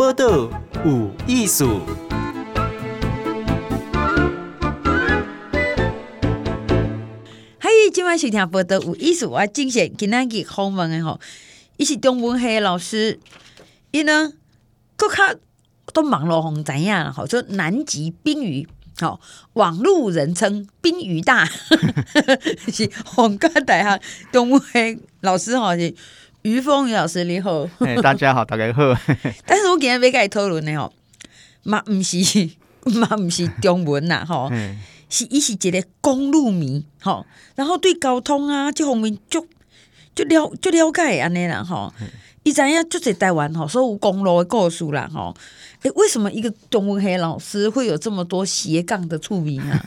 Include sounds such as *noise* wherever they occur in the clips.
报道有艺术。嗨，今晚收听报道有艺术，我精选今天给访问的吼，伊是中文系老师，伊呢，佫较都网络红知影，吼，说南极冰鱼。好，网路人称冰鱼大，*laughs* 是皇家大学中文系老师吼，是于峰于老师你好，大家好，大家好。*laughs* 但是我今日要甲伊讨论的吼，嘛毋是 *laughs* 嘛毋是中文呐，吼，是伊是一个公路迷，吼，然后对交通啊这方面就就了就了解安尼啦，吼，伊知影就在台湾吼，所有公路的故事啦，吼。哎，为什么一个中文黑老师会有这么多斜杠的趣味呢？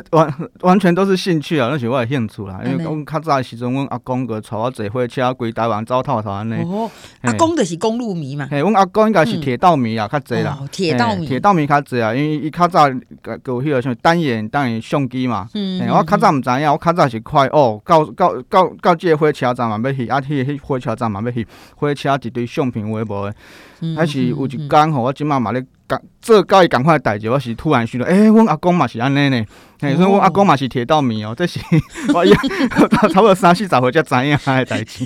*laughs* 完完全都是兴趣啊，那是我的兴趣啦。因为我较早时阵，阮阿公个带我坐火车规台湾走透透安尼。哦，阿公就是公路迷嘛。嘿，阮阿公应该是铁道迷啊，较济啦。铁道迷，铁道迷较济啊，因为伊较早个有迄个什么单眼单眼相机嘛。嗯。我较早毋知影，我较早是快哦，到到到到这个火车站嘛要去，啊，去迄火车站嘛要去，火车一堆相片有诶无诶。还是有一天吼，我即马嘛咧。这交伊赶快代志，我是突然想到，哎、欸，阮阿公嘛是安尼呢，所以我阿公嘛是铁道迷哦，这是我 *laughs* 差不多三四十岁才知影的代志。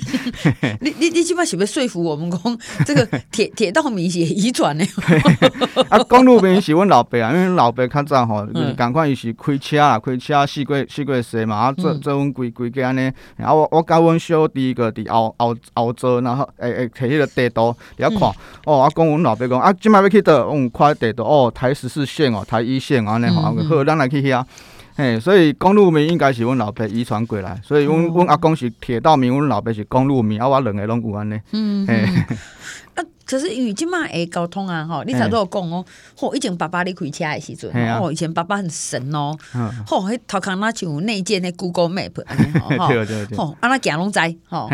你你你起码是不是说服我们讲，这个铁 *laughs* 铁道迷是遗传的？*laughs* 啊，公路迷是阮老爸啊，因为老爸较早吼，赶快伊是开车啊，开车四过四过西嘛，啊，做做阮规规家安尼，然后我我甲阮小弟个伫后后后座，然后诶诶，摕迄个地图遐看，哦，啊，公阮老爸讲啊，即摆要去倒，嗯。快地图哦，台十四线哦，台一线安尼吼，好，咱来去遐，嘿，所以公路迷应该是阮老爸遗传过来，所以阮阮阿公是铁道迷，阮老爸是公路迷，啊，我两个拢有安尼，嗯，嘿。*laughs* 可是因为即马诶交通啊，吼，你才都有讲哦，吼，以前爸爸咧开车诶时阵，吼，以前爸爸很神哦，吼，迄头壳那像内建诶 Google Map 安尼吼，吼，*laughs* 安那行拢知，吼，啊，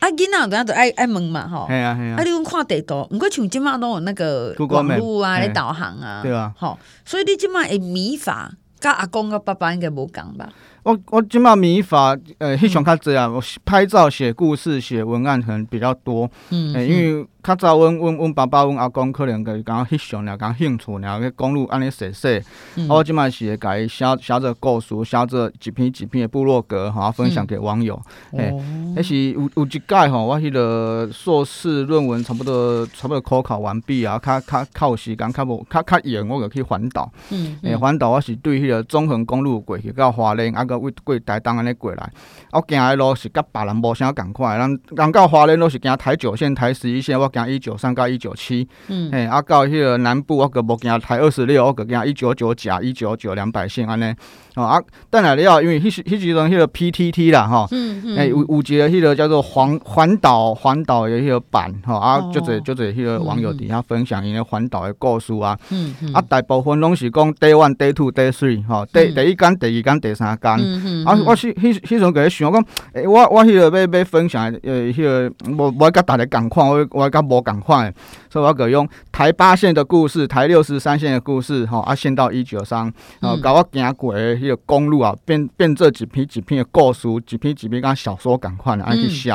囡仔等下都爱爱问嘛，吼，系啊系啊，啊，你讲看地图，毋过像即马都有那个网路啊，咧导航啊，对啊，吼，所以你即马诶迷法，甲阿公甲爸爸应该无共吧？我我即马迷法，呃，翕相较济啊，我拍照、写故事、写文案可能比较多，嗯，因为。较早，阮阮阮爸爸、阮阿公可能个讲翕相了，讲兴趣了，去公路安尼写写。我即摆是会甲伊写写着故事，写着一篇一篇的部落格，哈，分享给网友。诶，迄是有有一届吼，我迄个硕士论文差不多差不多考考完毕啊，较较较有时间，较无较较闲，我就去环岛。嗯。诶，环岛我是对迄个中横公路过去到花莲，啊个过过台东安尼过来。我行的路是甲别人无啥共款，人人到花莲都是行台九线、台十一线，我。行一九三到一九七，嗯，嘿，啊，到迄个南部我个无行台二十六，我个行一九九甲一九九两百线安尼，哦啊，等下了，因为迄时迄时阵迄个 PTT 啦，吼，嗯嗯，诶有有一个迄个叫做环环岛环岛的迄个版，吼。啊，就侪就侪迄个网友底下分享因个环岛的故事啊，嗯嗯，啊，大部分拢是讲 day one day two day three，吼，第第一间第二间第三间，嗯嗯，啊，我迄迄迄阵个想讲，诶，我我迄个要要分享，诶，迄个无无甲大家共款，我我甲。无共款，所以我个用台八线的故事，台六十三线的故事，吼啊，线到一九三，然后甲我行过诶迄个公路啊，变变做一篇一篇的故事，一篇一篇甲小说共款的，安尼写，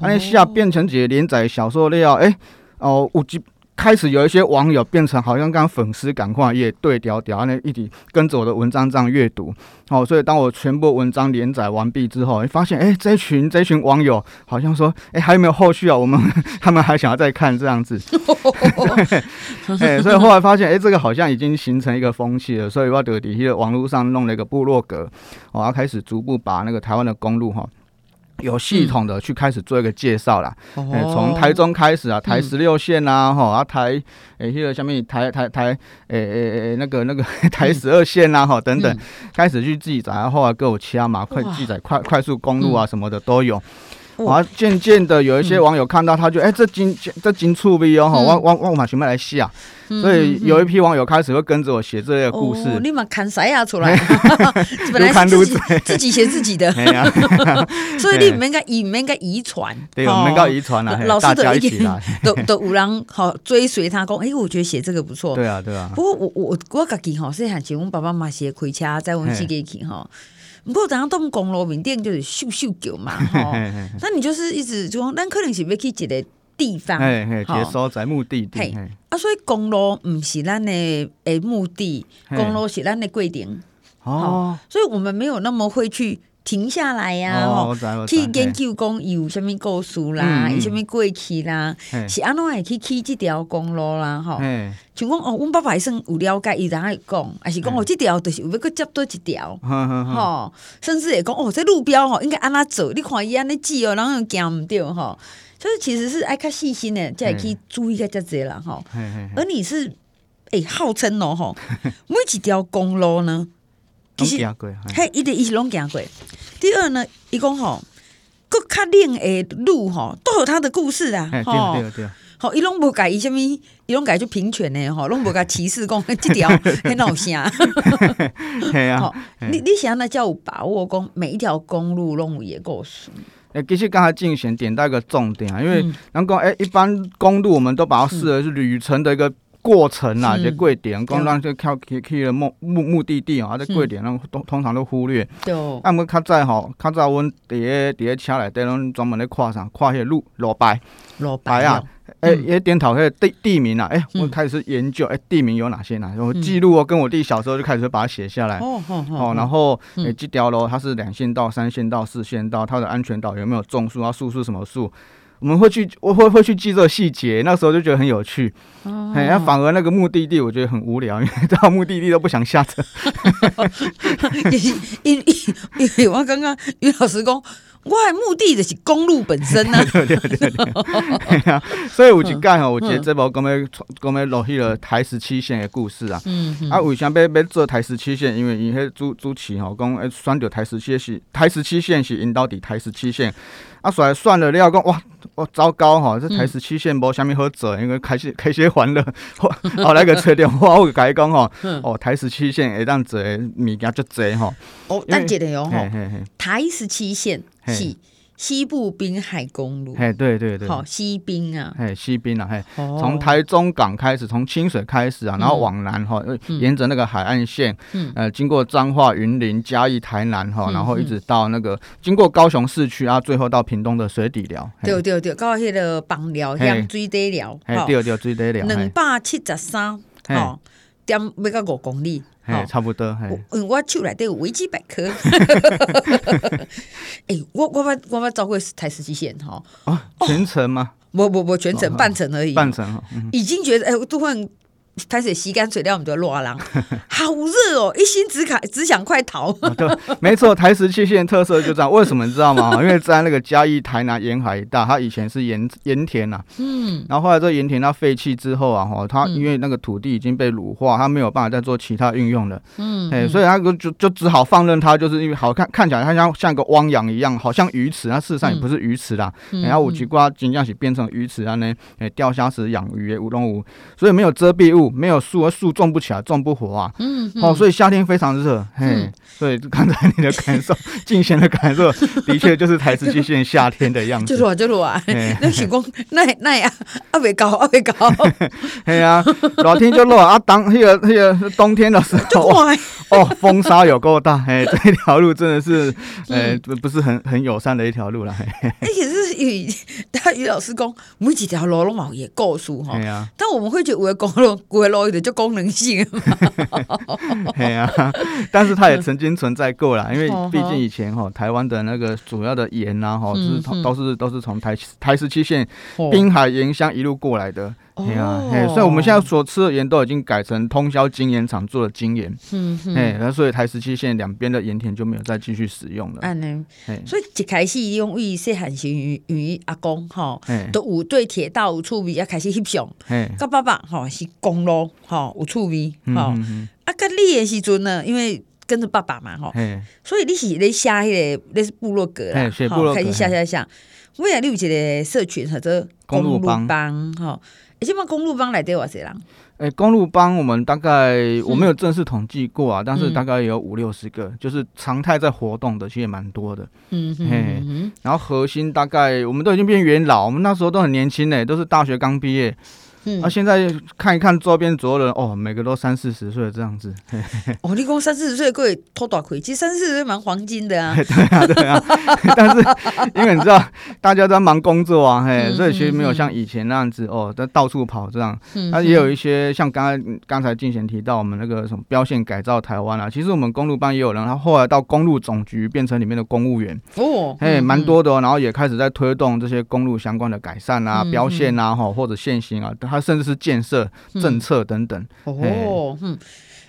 安尼写变成一个连载小说了，诶、欸，哦，有几。开始有一些网友变成好像跟粉丝赶快也对调调，那一起跟着我的文章这样阅读，哦，所以当我全部文章连载完毕之后，发现哎，这群这群网友好像说，哎，还有没有后续啊？我们 *laughs* 他们还想要再看这样子，*laughs* 哎，所以后来发现，哎，这个好像已经形成一个风气了，所以我底下网络上弄了一个部落格，我要开始逐步把那个台湾的公路哈。有系统的去开始做一个介绍啦，从、嗯欸、台中开始啊，台十六线啊，吼、嗯、啊台诶，迄个下面台台台诶诶诶那个那个 *laughs* 台十二线啊，吼等等，嗯、开始去记载，然后来给我掐嘛，快记载快快速公路啊什么的都有。啊，渐渐的有一些网友看到，他就哎、欸，这金这金触 V 哦，我我我马上来写。啊，所以有一批网友开始会跟着我写这些故事。哦、你们看谁呀出来？*laughs* *laughs* 本来是自己 *laughs* 自己写自己的，所以你们应该以应该遗传，对，我们应该遗传啊，老师的一点都都有人好追随他讲，哎、欸，我觉得写这个不错。对啊，对啊。不过我我我自己哈是很喜欢爸爸妈妈写开车在我们自己去哈。不过，等下动公路面顶就是秀秀狗嘛，吼，那你就是一直就讲，咱可能是要去一个地方，嘿嘿，接收在目的地。嘿，啊，所以公路毋是咱的诶目的，公路是咱的规定。哦，所以我们没有那么会去。停下来呀，吼，去研究讲有啥物故事啦，有啥物过去啦，是安怎会去起这条公路啦，吼。像讲哦，阮爸爸算有了解，伊就爱讲，还是讲哦，这条就是有要去接多一条，*laughs* 吼，甚至会讲哦，这路标吼应该安怎走，你看伊安尼记哦，人后又行唔对吼，就是其实是爱较细心的，才会去注意个遮济啦，吼。而你是诶号称哦，吼，*laughs* 每一条公路呢？其实，嘿，伊的伊是拢行过。第二呢，伊讲吼，佫较冷的路吼，都有他的故事啊。吼，吼，伊拢无改伊啥物，伊拢改就平权的吼，拢无甲歧视讲 *laughs* 这条很闹声。系 *laughs* 啊，你你想那叫有把握讲每一条公路拢有伊个故事。诶，其实刚才竞选点到一个重点啊，因为能够诶，一般公路我们都把它视为是旅程的一个。过程啊，这贵点，光让这靠去去了目目目的地啊，这贵点，那通通常都忽略。对。啊，我较早吼，较早阮伫个伫个车内底，拢专门咧看啥，看迄个路路牌。路牌啊，诶，诶，点头迄个地地名啊，诶，我开始研究，诶，地名有哪些呢？我记录哦，跟我弟小时候就开始把它写下来。哦哦。然后诶，这条路它是两线道、三线道、四线道，它的安全岛有没有种树啊？树是什么树？我们会去，我会会去记这个细节，那时候就觉得很有趣。哦，哎，反而那个目的地我觉得很无聊，*laughs* 因为到目的地都不想下车。*laughs* 因因因为我刚刚于老师讲。我的目的就是公路本身呢、啊。*laughs* 对对对对。所以有一届吼，我觉得这部讲要讲要落去了台十七线的故事啊。嗯。啊，为啥要要做台十七线？因为伊迄主主持吼讲，诶，选到台十七是，台十七线是引导伫台十七线。啊，所以算了了，讲哇，哇，糟糕吼，这台十七线无虾米好做，因为开始 *laughs* 开始欢乐。后来个找电话我甲伊讲吼，哦，台十七线会当做物件足济吼。哦，等一下哦，台十七线。是西部滨海公路，哎，对对对，好西滨啊，哎，西滨啊，嘿，从台中港开始，从清水开始啊，然后往南哈，沿着那个海岸线，呃，经过彰化、云林、嘉义、台南哈，然后一直到那个经过高雄市区啊，最后到屏东的水底寮，对对对，到迄个枋寮乡水底寮，对对水底寮，两百七十三，哦，点要到五公里。哎，差不多。嗯，我手内底有维基百科。*laughs* 哎，我我把我把走过台十七线哈。啊，全程吗？不不不，全程半程而已。半程哈。已经觉得哎，我都会。开始吸干水掉，我们就落浪，*laughs* 好热哦！一心只卡只想快逃。对，没错，台十七线特色就这样。为什么你知道吗？*laughs* 因为在那个嘉义、台南沿海一带，它以前是盐盐田呐。嗯。然后后来这盐田它废弃之后啊，哈，它因为那个土地已经被乳化，它没有办法再做其他运用了。嗯。哎，所以它就就只好放任它，就是因为好看看起来它像像一个汪洋一样，好像鱼池，它事实上也不是鱼池啦。然后五级瓜金将起变成鱼池啊呢，哎，钓虾池养鱼乌龙鱼，所以没有遮蔽物。没有树，而树种不起来，种不活啊。嗯，嗯哦，所以夏天非常热，嘿。嗯、所以刚才你的感受，*laughs* 静贤的感受，的确就是台十七线夏天的样子。就是啊就是啊！那是讲那那呀，阿未高阿未高。*laughs* 嘿啊，老天就热啊，当那个那个冬天的时候，*laughs* 哦，风沙有够大，哎，这条路真的是，呃，不是很很友善的一条路了。而且是于他于老师讲，每几条路拢嘛也够数哈。但我们会觉得有的公路，*laughs* 有的路有点就功能性嘛。*laughs* 对啊，但是它也曾经存在过啦，因为毕竟以前哈，台湾的那个主要的盐呐，哈，是都是都是从台台十七线滨海盐乡一路过来的。对啊，所以我们现在所吃的盐都已经改成通宵精盐厂做的精盐。嗯哼。哎，那所以台十七线两边的盐田就没有再继续使用了。嗯呢。所以一开始用为细汉时与与阿公哈，都有对铁道有趣味，要开始翕相。嘿。甲爸爸哈是公路哈有趣味哈。啊，甲你的时阵呢，因为跟着爸爸嘛哈。所以你是咧写迄个那是部落格啦。写部落格。开始写写写。未来你有一个社群或者公路帮哈。起码公路帮来对我谁啦？哎，公路帮我们大概我没有正式统计过啊，但是大概有五六十个，就是常态在活动的，其实也蛮多的。嗯嗯，然后核心大概我们都已经变元老，我们那时候都很年轻呢，都是大学刚毕业。嗯，那、啊、现在看一看周边所有人，哦，每个都三四十岁这样子。嘿嘿哦，你讲三四十岁可以偷大亏，其实三四十岁蛮黄金的啊。*laughs* 对啊，对啊。*laughs* 但是因为你知道，大家都在忙工作啊，嘿，嗯、所以其实没有像以前那样子哦，在到处跑这样。嗯。那也有一些像刚才刚才进贤提到我们那个什么标线改造台湾啊，其实我们公路班也有人，他后来到公路总局变成里面的公务员。哦。嘿，蛮多的哦，然后也开始在推动这些公路相关的改善啊、标线啊，哈，或者限行啊，他甚至是建设政策等等。哦，嗯，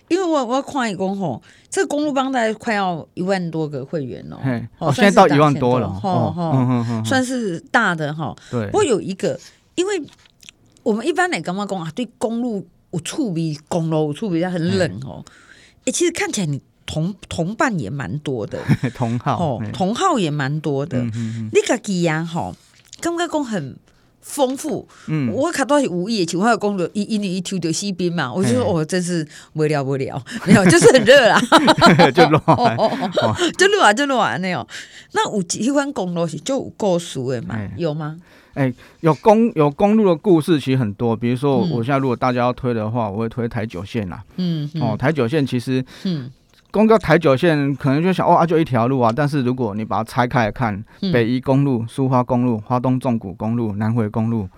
因为我我要看一公吼，这个公路帮大概快要一万多个会员哦，哦，现在到一万多了，哦哦，算是大的哈。对。不过有一个，因为我们一般来干嘛讲啊？对公路有触比公路有触比较很冷哦。哎，其实看起来你同同伴也蛮多的，同号哦，同号也蛮多的。你自己呀，哈，感觉讲很。丰富，嗯，我看到是五亿，请问公路一一年一抽到西边嘛，我就说哦，真是无聊无聊，*laughs* 没有，就是很热啊，*laughs* 就热，就热啊，就热啊那样。那有几款公路是就有故事的嘛？有吗？哎，有公有公路的故事其实很多，比如说我现在如果大家要推的话，我会推台九线啦。嗯，哦，台九线其实，嗯。公告台九线可能就想哦啊，就一条路啊，但是如果你把它拆开来看，嗯、北宜公路、苏花公路、花东纵谷公路、南回公路，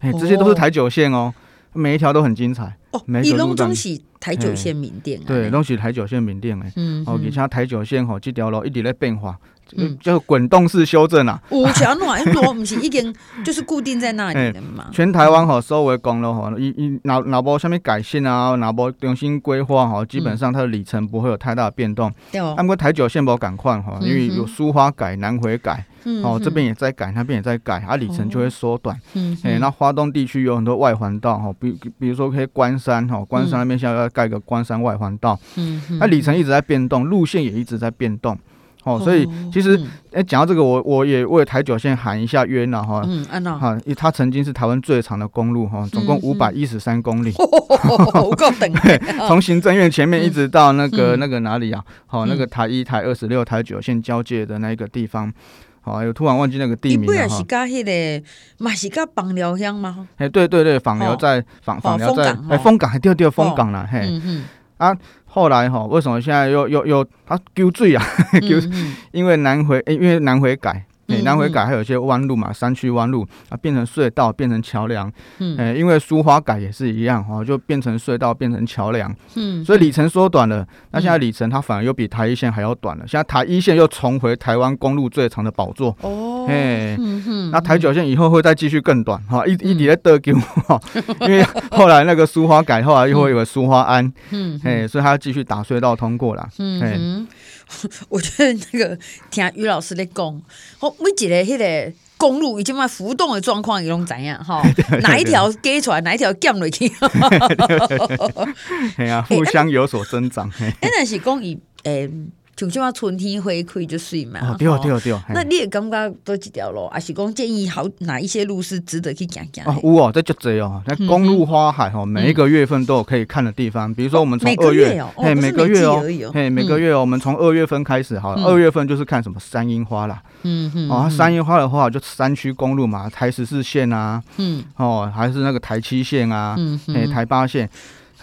哎，这些都是台九线哦，每一条都很精彩。哦，每一路都是台九线名店，对，东喜台九线名店哎。嗯，哦，而且台九线吼，这条路一直在变化。嗯，就滚动式修正啊。五桥路因为不是已经 *laughs* 就是固定在那里的嘛。全台湾吼，所有公路吼，一一哪哪波下面改线啊，哪波重新规划哈，基本上它的里程不会有太大的变动。对哦。按过台九线不赶快哈，因为有苏花改、南回改，哦这边也在改，那边也在改，啊里程就会缩短。嗯。哎，那花东地区有很多外环道哈，比比如说可以关山哈，关山那边现在要盖个关山外环道。嗯。那里程一直在变动，路线也一直在变动。哦，所以其实，哎、嗯，讲到这个，我我也为台九线喊一下冤了哈。嗯，安娜。哈，因为它曾经是台湾最长的公路哈，总共五百一十三公里。够等。*laughs* 从行政院前面一直到那个、嗯、那个哪里啊？好，那个台一、台二十六、台九线交界的那个地方。好，有突然忘记那个地名了哈。不是加迄个，嘛是加枋寮乡吗？哎，对对对，枋寮在枋枋寮在哎，凤港还掉掉凤港了嘿。嗯嗯。啊。后来哈，为什么现在又又又他丢罪啊？丢、*laughs* 嗯嗯，因为南回，因为南回改。南回改还有一些弯路嘛，山区弯路啊，变成隧道，变成桥梁。嗯，欸、因为苏花改也是一样哈，就变成隧道，变成桥梁。嗯，所以里程缩短了。那现在里程它反而又比台一线还要短了。现在台一线又重回台湾公路最长的宝座。哦，哎，那台九线以后会再继续更短哈，一一直在得救哈，*laughs* 因为后来那个苏花改后来又会有个苏花安。嗯，哎，所以它要继续打隧道通过了。嗯。*laughs* 我觉得那个听于老师在讲，我每一个迄个公路已经嘛浮动的状况，伊拢怎样哈？哪一条给出来，哪一条降落去？*laughs* 哎呀，互相有所增长。哎，那是讲伊诶。就即话春天花开就水嘛，对哦对哦对哦。那你也感觉多几条路，还是讲建议好哪一些路是值得去行行？哦，有哦，这就这哦。那公路花海哈，每一个月份都有可以看的地方。比如说我们从二月，嘿，每个月哦，嘿，每个月哦，我们从二月份开始哈，二月份就是看什么山樱花啦。嗯嗯。哦，山樱花的话，就山区公路嘛，台十四线啊，嗯，哦，还是那个台七线啊，嗯嗯，台八线，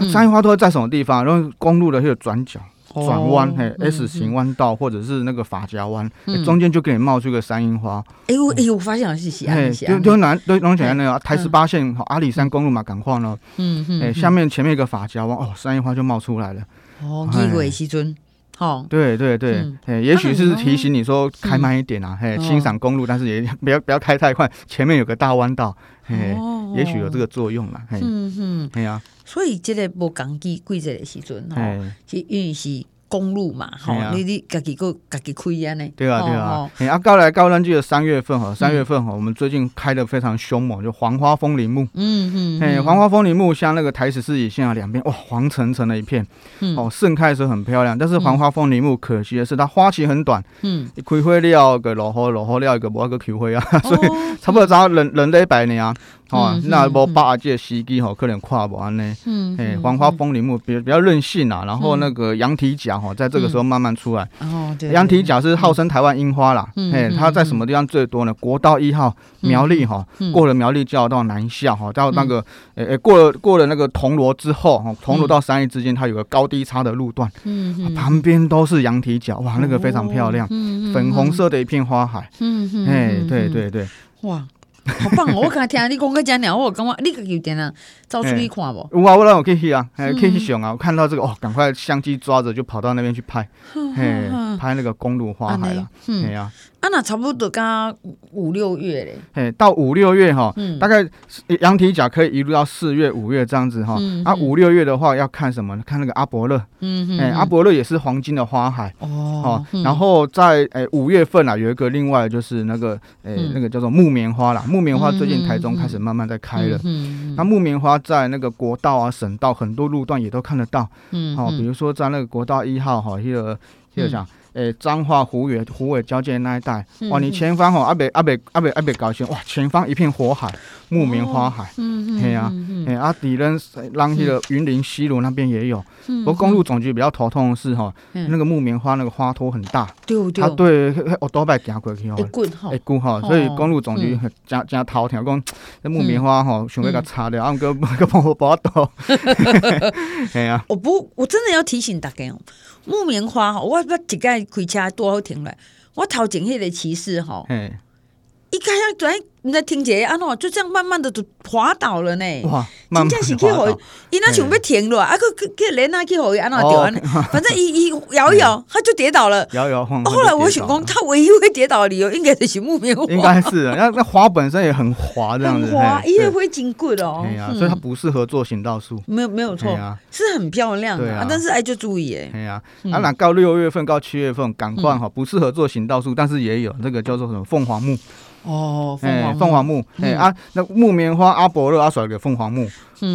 山樱花都会在什么地方？然后公路的会有转角。转弯，嘿，S 型弯道或者是那个法夹弯，中间就给你冒出个山樱花。哎呦哎呦，我发现了是西安，就就南对龙井那个台十八线阿里山公路嘛，赶快呢。嗯嗯。哎，下面前面一个法夹弯，哦，山樱花就冒出来了。哦，奇怪西尊，好。对对对，哎，也许是提醒你说开慢一点啊，嘿，欣赏公路，但是也不要不要开太快，前面有个大弯道，嘿，也许有这个作用啦。嗯嗯，哎呀。所以这个无讲机贵这个时阵吼，是因为是公路嘛，吼，你你家己个家己开安尼。对啊对啊，哎啊，高来高咱记得三月份哈，三月份哈，我们最近开的非常凶猛，就黄花风铃木。嗯嗯。哎，黄花风铃木像那个台十四乙线啊，两边哇黄澄澄的一片，嗯哦盛开的时候很漂亮。但是黄花风铃木可惜的是它花期很短，嗯，开花了个落雨，落雨了一个无个开花啊，*laughs* 所以差不多只要冷冷了一百年啊。吼，那无把握这个时机吼，可能跨不完呢。嗯，哎，黄花风铃木比比较任性啊，然后那个羊蹄甲吼，在这个时候慢慢出来。哦，对。羊蹄甲是号称台湾樱花啦，哎，它在什么地方最多呢？国道一号苗栗哈，过了苗栗就要到南下哈，到那个诶诶，过了过了那个铜锣之后哈，铜锣到三义之间，它有个高低差的路段，嗯，旁边都是羊蹄甲，哇，那个非常漂亮，粉红色的一片花海，嗯嗯，哎，对对对，哇。好棒哦！我刚才听你讲个讲鸟，我感觉你个有点啊，走出去看不？有啊，我让我可以去啊，可以去上啊！我看到这个哦，赶快相机抓着就跑到那边去拍，嘿，拍那个公路花海了，嘿呀。啊，那差不多刚五六月嘞。哎，到五六月哈，大概羊蹄甲可以一路到四月、五月这样子哈。啊，五六月的话要看什么呢？看那个阿伯勒。嗯嗯。哎，阿伯勒也是黄金的花海。哦。然后在哎五月份啊，有一个另外就是那个哎那个叫做木棉花啦。木棉花最近台中开始慢慢在开了。嗯。那木棉花在那个国道啊、省道很多路段也都看得到。嗯。好，比如说在那个国道一号哈，一个一个讲。诶，彰化湖尾湖尾交界那一带，哇！你前方吼阿北阿北阿北阿北搞清，哇！前方一片火海，木棉花海，嗯嗯，嘿呀，嘿阿底人让去了云林西路那边也有，不过公路总局比较头痛的是哈，那个木棉花那个花托很大，对对，啊对，我多摆行过去哦，一股哈，所以公路总局很加加头疼，讲那木棉花吼，想要给它擦掉，啊个个帮我把刀，*laughs* *laughs* 嘿啊，我不，我真的要提醒大家哦。木棉花哈，我不一个开车多好停嘞，我头前迄个骑士哈，一开始转。你在听姐啊喏，就这样慢慢的就滑倒了呢。哇，真正是去好，伊那想要停了，啊个个个人那去好安怎掉安，反正一一摇一摇，*laughs* 他就跌倒了。摇摇晃。后来我想讲，他唯一会跌倒的理由应该是木棉花。应该是，那 *laughs* 那花本身也很滑，这样子。滑，因为会经过的哦。对呀，所以它不适合做行道树。没有没有错，是很漂亮的，但是哎就注意哎。对呀，啊那到六月份到七月份，赶快哈，不适合做行道树，但是也有那个叫做什么凤凰木。哦，哎，凤凰木，哎啊，那木棉花阿伯乐阿甩个凤凰木，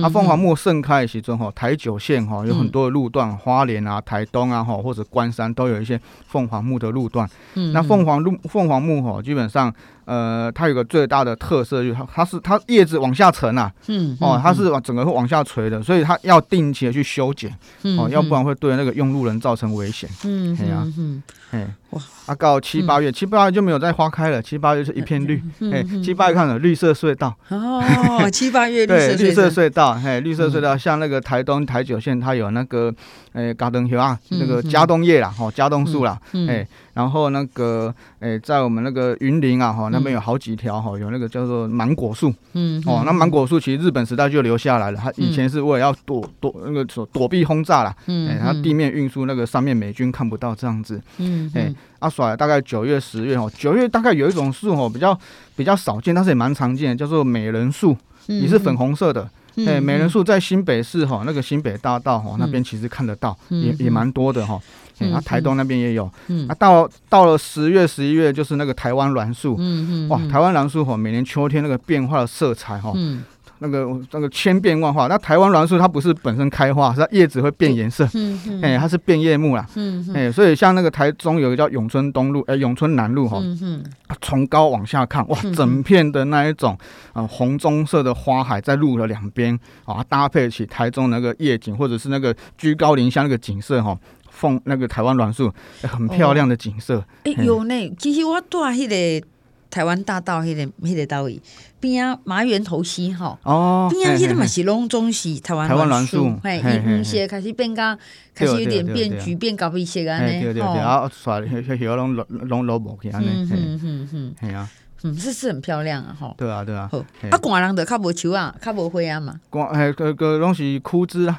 啊，凤凰木盛开的时阵吼，台九线哈有很多的路段，花莲啊、台东啊哈或者关山都有一些凤凰木的路段。嗯。那凤凰路凤凰木吼基本上。呃，它有个最大的特色，就是它它是它叶子往下沉啊，嗯，哦，它是往整个会往下垂的，所以它要定期的去修剪，哦，要不然会对那个用路人造成危险，嗯，对啊，嗯，哎，哇，啊，到七八月，七八月就没有再花开了，七八月是一片绿，哎，七八月看了绿色隧道，哦，*laughs* 七八月对绿色隧道，哎，绿色隧道，像那个台东台九线，它有那个，哎，嘎登叶啊，那个加冬叶啦，哈，佳冬树啦，哎。然后那个，诶，在我们那个云林啊，哈，那边有好几条哈，有那个叫做芒果树，嗯，哦，那芒果树其实日本时代就留下来了，它以前是为了要躲躲那个躲躲避轰炸啦，嗯，它地面运输那个上面美军看不到这样子，嗯，诶，阿甩大概九月十月哦，九月大概有一种树哦，比较比较少见，但是也蛮常见的，叫做美人树，也是粉红色的，诶，美人树在新北市哈，那个新北大道哈那边其实看得到，也也蛮多的哈。嗯，啊，台东那边也有，嗯，啊，到到了十月、十一月，就是那个台湾栾树，嗯嗯，哇，台湾栾树哈，每年秋天那个变化的色彩哈，嗯，那个那个千变万化。那台湾栾树它不是本身开花，是它叶子会变颜色，嗯嗯，哎，它是变叶木啦，嗯哎，所以像那个台中有一个叫永春东路，哎，永春南路哈，嗯嗯，从高往下看，哇，整片的那一种啊红棕色的花海在路的两边啊，搭配起台中那个夜景，或者是那个居高临下那个景色哈。凤那个台湾栾树很漂亮的景色。哎、哦欸、有呢，其实我住迄个台湾大道迄、那个迄、那个道位边啊马园头溪吼哦，边啊迄个嘛是拢总是台湾栾树，嘿，黄色开始变甲，开始有点变橘变咖啡色安尼，对对对，啊，刷迄迄叶拢拢拢落无去安尼，嗯嗯嗯，系啊。嗯，是是很漂亮啊，哈。对啊，对啊。啊，寒人的较无树啊，较无花啊嘛。寒，哎，个个拢是枯枝啊。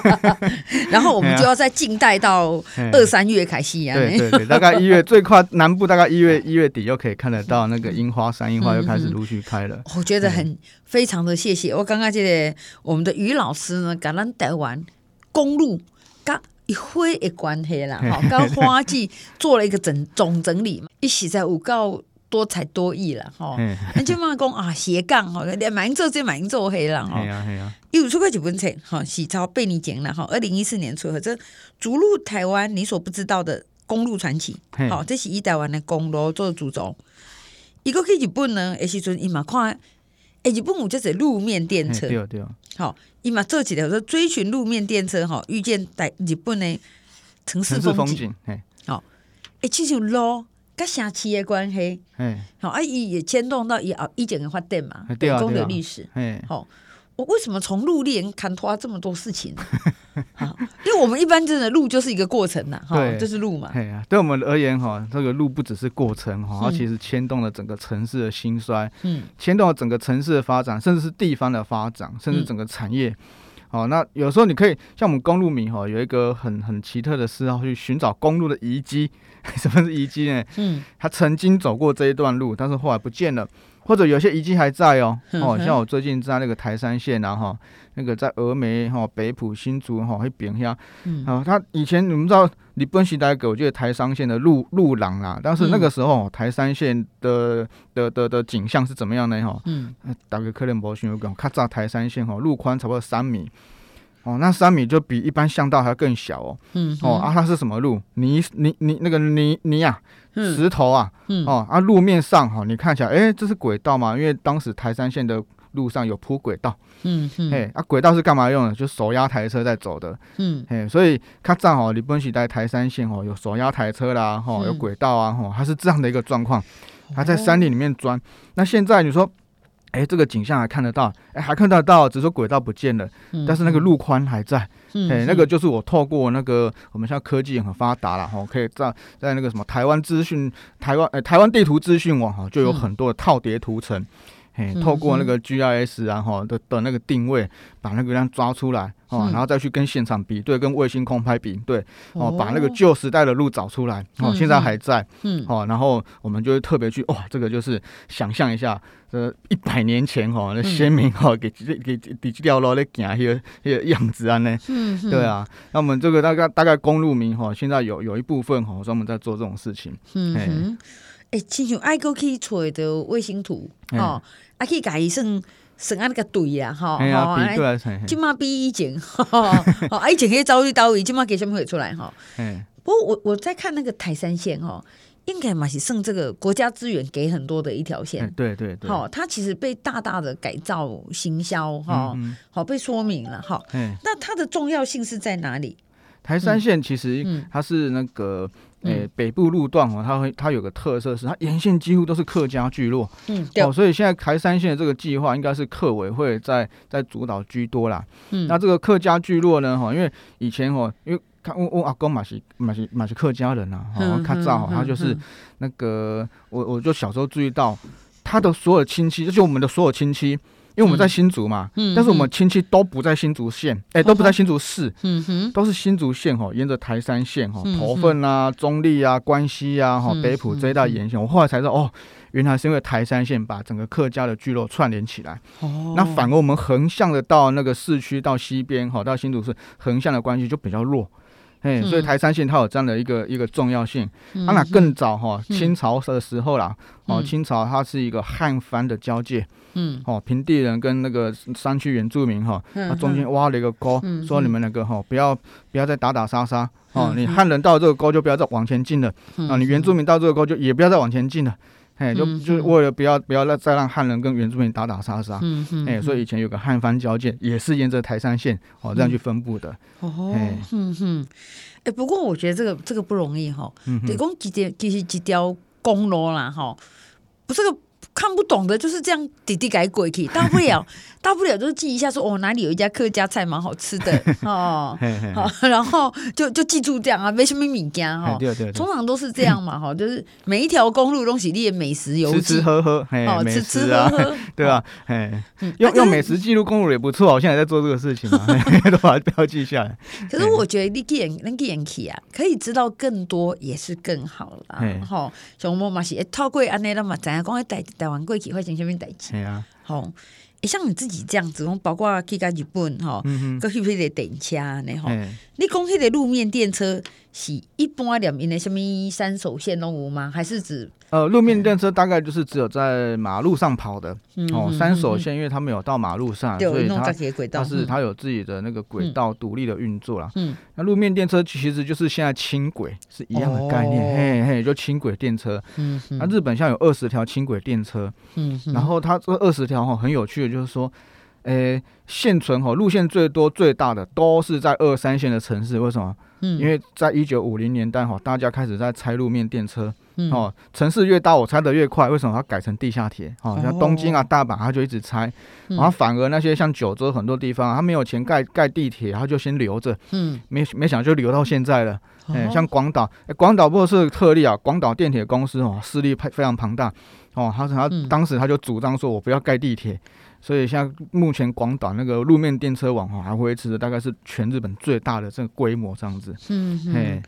*laughs* 然后我们就要在近代到二三月开始啊。对对对，大概一月最快，南部大概一月 *laughs* 一月底就可以看得到那个樱花，山樱花又开始陆续开了。*laughs* 我觉得很非常的谢谢，我刚刚记得我们的于老师呢，跟咱台湾公路刚一花的关系啦，哈，跟花季做了一个整总整理嘛，一起在五告。多才多艺了哈，那就嘛讲啊斜杠哈，连蛮做就蛮做黑了哈。又出过几本册哈，喜超被你捡了哈。二零一四年出，这逐鹿台湾你所不知道的公路传奇，好，这是以台湾的公路做主轴。一个去日本呢，也是说伊嘛看，哎，日本有就是路面电车，对对。好，伊嘛做起来说追寻路面电车，哈，遇见在日本的城市风景，好，哎，其实路跟城市的关系，哎，好，啊，伊也牵动到以后以前的发展嘛，北工的历史，哎，好。我为什么从陆练看拖这么多事情？*laughs* 好，因为我们一般真的路就是一个过程呐，哈，就是路嘛。对啊，对我们而言哈，这个路不只是过程哈，它其实牵动了整个城市的兴衰，嗯，牵动了整个城市的发展，甚至是地方的发展，甚至整个产业。好，那有时候你可以像我们公路迷哈，有一个很很奇特的嗜好，去寻找公路的遗迹。*laughs* 什么是遗迹呢？嗯，他曾经走过这一段路，但是后来不见了。或者有些遗迹还在哦，*laughs* 哦，像我最近在那个台山县啊，哈，那个在峨眉哈、北浦、新竹哈，那边下，啊，他以前你们知道日本时代给我记得台山县的路路廊啦，但是那个时候台山县的的的的景象是怎么样呢？哈，嗯，大概可能不需要讲，较早台山县哈，路宽差不多三米，哦，那三米就比一般巷道还要更小哦，嗯，哦，啊，它是什么路？泥泥泥那个泥泥啊。石头啊，嗯、哦啊，路面上哈，你看起来，哎、欸，这是轨道嘛？因为当时台山线的路上有铺轨道，嗯嗯，哎，啊，轨道是干嘛用的？就手压台车在走的，嗯，哎，所以它正好日本时在台山线哦，有手压台车啦，哈，有轨道啊，哈，它是这样的一个状况，它在山林里面钻。哦、那现在你说。哎，这个景象还看得到，哎，还看得到，只是轨道不见了，嗯、但是那个路宽还在。嗯、哎，那个就是我透过那个我们现在科技也很发达了哈，可以在在那个什么台湾资讯、台湾哎台湾地图资讯网哈，就有很多的套叠图层。嗯哎，透过那个 GIS 然后的的那个定位，把那个量抓出来哦，然后再去跟现场比对，跟卫星空拍比对哦，把那个旧时代的路找出来哦，现在还在，嗯，哦，然后我们就会特别去哇，这个就是想象一下，呃，一百年前哈，那先民哈给给给掉了那行那个那个样子啊呢，嗯，对啊，那我们这个大概大概公路民哈，现在有有一部分哈专门在做这种事情，嗯。哎，亲像爱阁去找的卫星图，吼，啊去改算算啊那个对呀，吼，比对，即马比以前，*laughs* 哦，以前可以走去到位，即马给什么会出来，哈，嗯，不过我我在看那个台山线，哈，应该嘛是剩这个国家资源给很多的一条线，对对对，好，它其实被大大的改造、行销，哈，好被说明了，哈，嗯，那它的重要性是在哪里？台山线其实它是那个。诶、欸，北部路段哦，它会它有个特色是，它沿线几乎都是客家聚落，嗯，哦，所以现在台三线的这个计划应该是客委会在在主导居多啦。嗯，那这个客家聚落呢，哈，因为以前哦，因为看我我阿公嘛是嘛是嘛是客家人呐，哈，他早他就是那个我我就小时候注意到他的所有亲戚，就是我们的所有亲戚。因为我们在新竹嘛，嗯、但是我们亲戚都不在新竹县，哎、嗯欸，都不在新竹市，嗯哼，都是新竹县哈，沿着台山线哈，头份啊、中立啊、关西啊、哈、北埔这一带沿线，我后来才知道哦，原来是因为台山线把整个客家的聚落串联起来。哦，那反而我们横向的到那个市区到西边哈，到新竹市横向的关系就比较弱。哎，所以台山线它有这样的一个一个重要性。啊，那更早哈，清朝的时候啦，哦，清朝它是一个汉番的交界。嗯，哦，平地人跟那个山区原住民哈，它中间挖了一个沟，说你们两个哈，不要不要再打打杀杀哦，你汉人到这个沟就不要再往前进了，啊，你原住民到这个沟就也不要再往前进了。哎，就就为了不要不要让再让汉人跟原住民打打杀杀，嗯嗯，哎，所以以前有个汉番交界，也是沿着台山线哦这样去分布的。哦，嗯哼，哎，不过我觉得这个这个不容易哈，得讲几条其实几条公路啦哈，不是个。看不懂的就是这样，滴滴改鬼去，大不了 *laughs* 大不了就是记一下说，说哦哪里有一家客家菜蛮好吃的 *laughs* 哦，好，然后就就记住这样啊，没什么名家哈，通常都是这样嘛 *laughs* 哈，就是每一条公路东西列美食游记，吃吃喝喝，哦，吃吃喝喝，对吧？哎，用用美食记录公路也不错，我现在在做这个事情嘛，都把它标记下来。可是我觉得你记能记人起啊，可以知道更多也是更好啦。哈，像我嘛是透过安尼了嘛，怎样讲会带带。玩过去发生什么代志？系啊，好，像你自己这样子，包括去到日本吼，搁去迄个电车呢？哈，你讲迄个路面电车是一般连因的什么三手线拢有吗？还是指呃，路面电车大概就是只有在马路上跑的、嗯、哦，三手线，因为它没有到马路上，嗯、所以它它是它有自己的那个轨道独立的运作啦。嗯，那路面电车其实就是现在轻轨是一样的概念，哦、嘿嘿，就轻轨电车。嗯，那日本现在有二十条轻轨电车，嗯，然后它这二十条哈很有趣的，就是说。诶，现存哈路线最多最大的都是在二三线的城市，为什么？嗯，因为在一九五零年代哈，大家开始在拆路面电车，嗯、哦，城市越大，我拆得越快，为什么？它改成地下铁，哦，像东京啊、大阪，它就一直拆，然后反而那些像九州很多地方，它没有钱盖盖地铁，它就先留着，嗯，没没想就留到现在了。哎，像广岛，广岛不过是特例啊，广岛电铁公司哦，势力非常庞大，哦，他他当时他就主张说，我不要盖地铁。所以，像目前广岛那个路面电车网哈，还维持的大概是全日本最大的这个规模这样子。嗯嗯。哎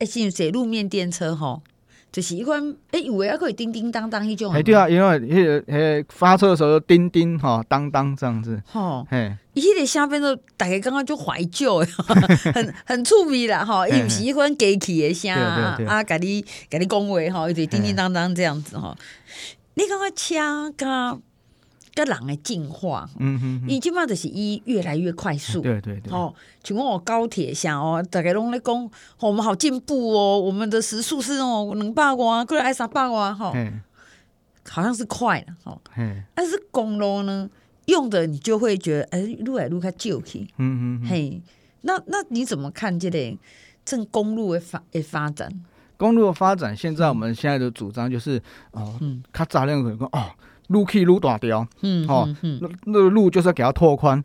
嘿，是这路面电车哈，就是一款哎，有诶还可以叮叮当当迄种。哎，对啊，因为那个迄发车的时候叮叮吼当当这样子。哦。嘿，伊个下边都大家刚刚就怀旧，*laughs* 很很趣味啦吼，伊毋是一款机器诶声啊，给你甲你恭维哈，一直叮叮当当这样子吼。你感觉车刚。个人的进化，嗯哼，伊即马就是伊越来越快速，对对对，哦，像我高铁上哦，大家拢咧讲，我们好进步哦，我们的时速是哦两百瓦，过来爱三百瓦，哈，好像是快了，哦，但是公路呢，用的你就会觉得，哎，路来路较旧去，嗯哼，嘿，那那你怎么看这个正公路的发的发展？公路的发展，现在我们现在的主张就是，哦，较早两个讲哦。路可以路大条，嗯，哦，嗯、那那个路就是要给它拓宽，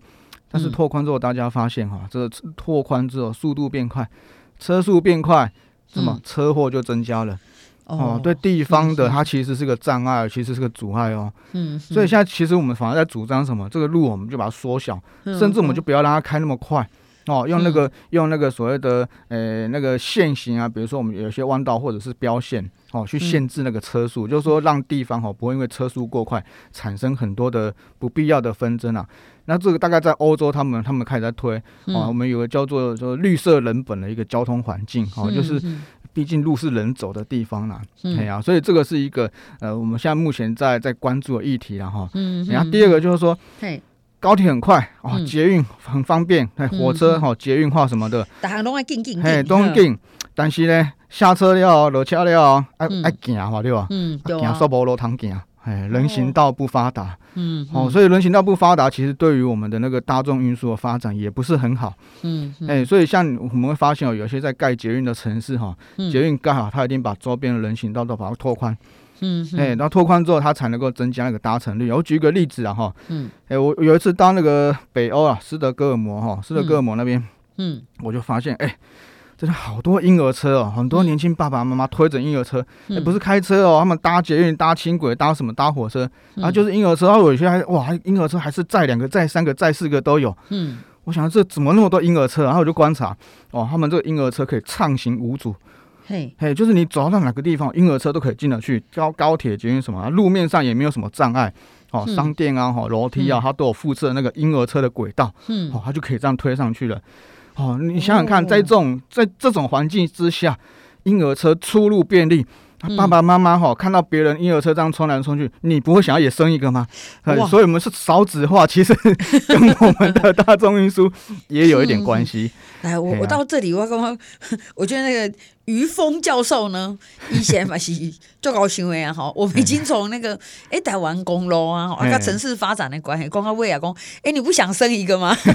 但是拓宽之后，大家发现哈，嗯、这个拓宽之后速度变快，车速变快，什么、嗯、车祸就增加了，哦，哦，对地方的它其实是个障碍，其实是个阻碍哦，嗯，所以现在其实我们反而在主张什么，这个路我们就把它缩小，嗯、甚至我们就不要让它开那么快。哦，用那个、嗯、用那个所谓的呃那个限行啊，比如说我们有些弯道或者是标线，哦，去限制那个车速，嗯、就是说让地方哦不会因为车速过快产生很多的不必要的纷争啊。那这个大概在欧洲，他们他们开始在推，嗯、哦，我们有个叫做说绿色人本的一个交通环境，哦，嗯、就是毕竟路是人走的地方啦，嗯、哎呀，所以这个是一个呃我们现在目前在在关注的议题了哈。嗯，然后第二个就是说，嘿。高铁很快哦，捷运很方便，哎，火车哈，捷运化什么的，大家拢爱进进，哎，都进。但是呢，下车了，落车了，爱爱行嘛，对吧？嗯，行说无路通行，哎，人行道不发达，嗯，哦，所以人行道不发达，其实对于我们的那个大众运输的发展也不是很好，嗯，哎，所以像我们会发现哦，有些在盖捷运的城市哈，捷运盖好，它一定把周边的人行道都把它拓宽。嗯，哎，然后拓宽之后，它才能够增加那个搭乘率。我举一个例子啊，哈，嗯，哎，我有一次到那个北欧啊，斯德哥尔摩哈，斯德哥尔摩那边，嗯，我就发现，哎，真的好多婴儿车哦，很多年轻爸爸妈妈推着婴儿车，哎，不是开车哦，他们搭捷运、搭轻轨、搭什么搭火车，啊，就是婴儿车，然后有些还哇，婴儿车还是载两个、载三个、载四个都有，嗯，我想这怎么那么多婴儿车？然后我就观察，哦，他们这个婴儿车可以畅行无阻。嘿，嘿，就是你走到哪个地方，婴儿车都可以进得去。高高铁、捷运什么，路面上也没有什么障碍。哦，商店啊，哈，楼梯啊，它都有附设那个婴儿车的轨道。嗯，哦，它就可以这样推上去了。哦，你想想看，在这种在这种环境之下，婴儿车出入便利。爸爸妈妈哈，看到别人婴儿车这样冲来冲去，你不会想要也生一个吗？哇所以，我们是少子化，其实 *laughs* 跟我们的大众运输也有一点关系。来，我我到这里，我刚刚 *laughs* 我觉得那个于峰教授呢，以前嘛是最高行为啊，哈，*laughs* 我们已经从那个哎台湾公路啊，啊，跟城市发展的关系，讲到未来讲，哎，你不想生一个吗？*laughs*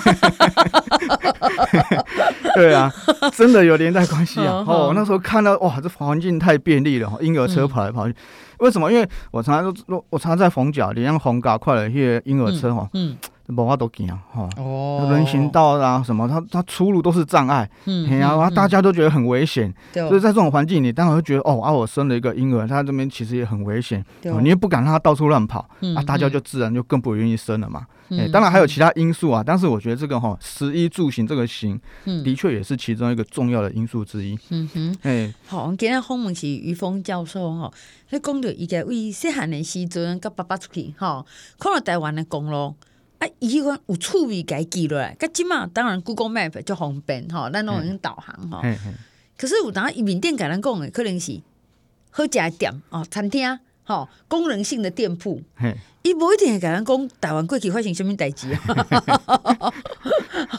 对啊，真的有连带关系啊！哦，那时候看到哇，这环境太便利了，婴儿车跑来跑去，为什么？因为我常常都我常常在逢甲，连逢甲快了一些婴儿车哈。嗯。无法度行哈，哦，人行道啊什么，它它出入都是障碍，嗯，然后大家都觉得很危险，所以在这种环境里，当然会觉得哦啊，我生了一个婴儿，他这边其实也很危险，你也不敢让他到处乱跑，啊，大家就自然就更不愿意生了嘛。哎，当然还有其他因素啊，但是我觉得这个哈，食衣住行这个行，的确也是其中一个重要的因素之一。嗯哼，哎，好，今天访问是于峰教授哈，他讲到伊个为细汉的时阵，跟爸爸出去哈，看到台湾的公路。啊，伊迄款有趣味，家记落来。甲即嘛，当然 Google Map 就方便吼，咱拢用导航吼。可是有当伊面顶甲咱讲诶，可能是好食的店哦，餐厅吼，功能性的店铺，伊无一定会甲咱讲台湾过去发生什么代志啊。*laughs*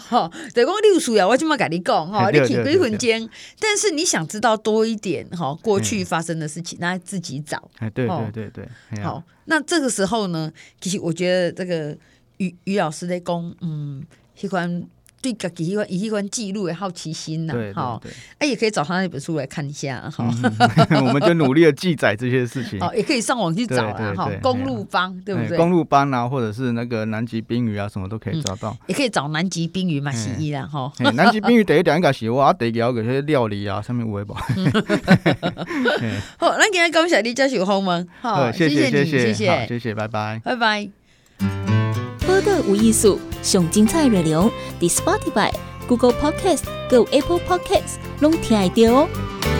吼，就讲你有需要，我即马甲你讲吼，你去几分钟，但是你想知道多一点吼，过去发生的事情，那自己找。哎，对对对对，好，那这个时候呢，其实我觉得这个于于老师在讲，嗯，喜欢。对自己一个一个记录的好奇心呐，哈，哎，也可以找他那本书来看一下，哈。我们就努力的记载这些事情，哦，也可以上网去找啊，哈，公路帮对不对？公路帮啊，或者是那个南极冰鱼啊，什么都可以找到。也可以找南极冰鱼嘛，洗衣啦，哈。南极冰鱼第一点应该是我第二个些料理啊，上面有无？好，那今天感谢你接受访问，好，谢谢谢谢谢谢，拜拜，拜拜。播个无艺术，上精彩内容，伫 Spotify、Google Podcast、Go Apple Podcasts，拢听得到哦。